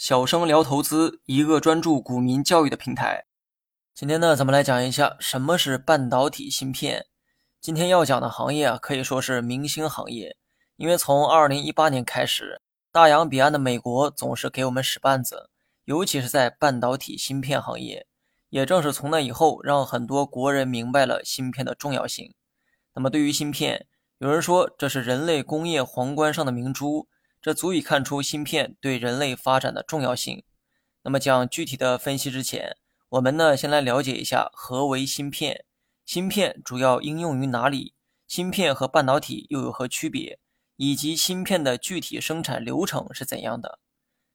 小生聊投资，一个专注股民教育的平台。今天呢，咱们来讲一下什么是半导体芯片。今天要讲的行业啊，可以说是明星行业，因为从二零一八年开始，大洋彼岸的美国总是给我们使绊子，尤其是在半导体芯片行业。也正是从那以后，让很多国人明白了芯片的重要性。那么，对于芯片，有人说这是人类工业皇冠上的明珠。这足以看出芯片对人类发展的重要性。那么讲具体的分析之前，我们呢先来了解一下何为芯片，芯片主要应用于哪里，芯片和半导体又有何区别，以及芯片的具体生产流程是怎样的。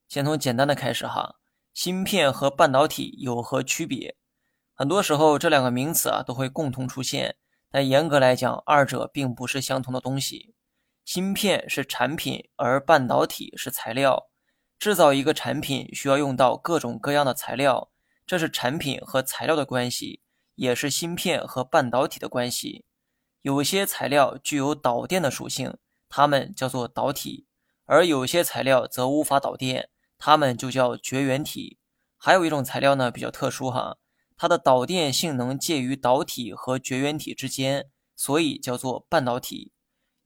先从简单的开始哈，芯片和半导体有何区别？很多时候这两个名词啊都会共同出现，但严格来讲，二者并不是相同的东西。芯片是产品，而半导体是材料。制造一个产品需要用到各种各样的材料，这是产品和材料的关系，也是芯片和半导体的关系。有些材料具有导电的属性，它们叫做导体；而有些材料则无法导电，它们就叫绝缘体。还有一种材料呢比较特殊哈，它的导电性能介于导体和绝缘体之间，所以叫做半导体。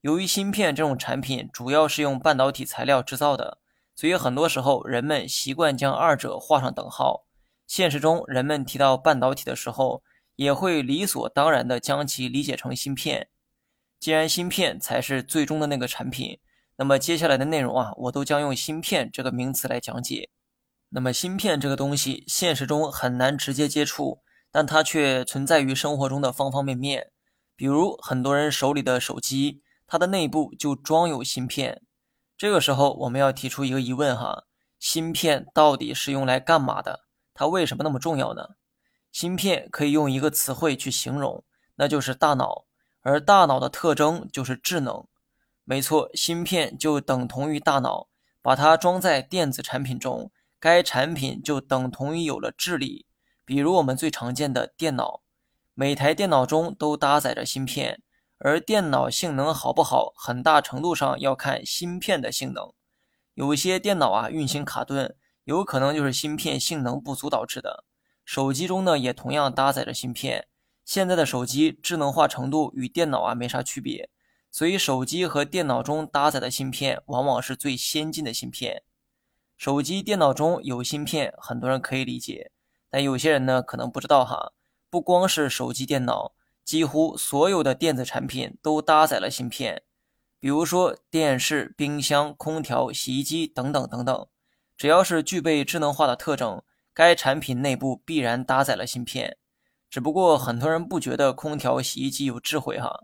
由于芯片这种产品主要是用半导体材料制造的，所以很多时候人们习惯将二者画上等号。现实中，人们提到半导体的时候，也会理所当然地将其理解成芯片。既然芯片才是最终的那个产品，那么接下来的内容啊，我都将用芯片这个名词来讲解。那么，芯片这个东西，现实中很难直接接触，但它却存在于生活中的方方面面，比如很多人手里的手机。它的内部就装有芯片，这个时候我们要提出一个疑问哈：芯片到底是用来干嘛的？它为什么那么重要呢？芯片可以用一个词汇去形容，那就是大脑，而大脑的特征就是智能。没错，芯片就等同于大脑，把它装在电子产品中，该产品就等同于有了智力。比如我们最常见的电脑，每台电脑中都搭载着芯片。而电脑性能好不好，很大程度上要看芯片的性能。有些电脑啊运行卡顿，有可能就是芯片性能不足导致的。手机中呢也同样搭载着芯片。现在的手机智能化程度与电脑啊没啥区别，所以手机和电脑中搭载的芯片往往是最先进的芯片。手机、电脑中有芯片，很多人可以理解，但有些人呢可能不知道哈，不光是手机、电脑。几乎所有的电子产品都搭载了芯片，比如说电视、冰箱、空调、洗衣机等等等等。只要是具备智能化的特征，该产品内部必然搭载了芯片。只不过很多人不觉得空调、洗衣机有智慧哈。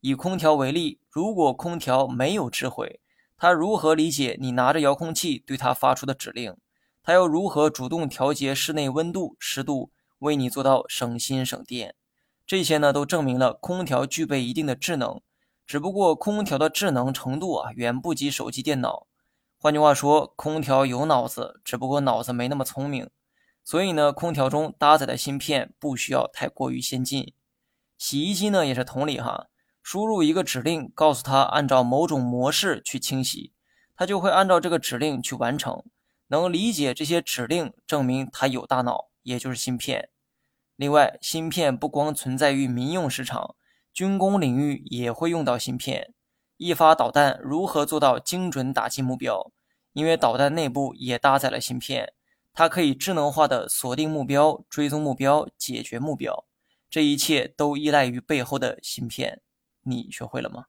以空调为例，如果空调没有智慧，它如何理解你拿着遥控器对它发出的指令？它又如何主动调节室内温度、湿度，为你做到省心省电？这些呢都证明了空调具备一定的智能，只不过空调的智能程度啊远不及手机、电脑。换句话说，空调有脑子，只不过脑子没那么聪明。所以呢，空调中搭载的芯片不需要太过于先进。洗衣机呢也是同理哈，输入一个指令，告诉它按照某种模式去清洗，它就会按照这个指令去完成。能理解这些指令，证明它有大脑，也就是芯片。另外，芯片不光存在于民用市场，军工领域也会用到芯片。一发导弹如何做到精准打击目标？因为导弹内部也搭载了芯片，它可以智能化的锁定目标、追踪目标、解决目标。这一切都依赖于背后的芯片。你学会了吗？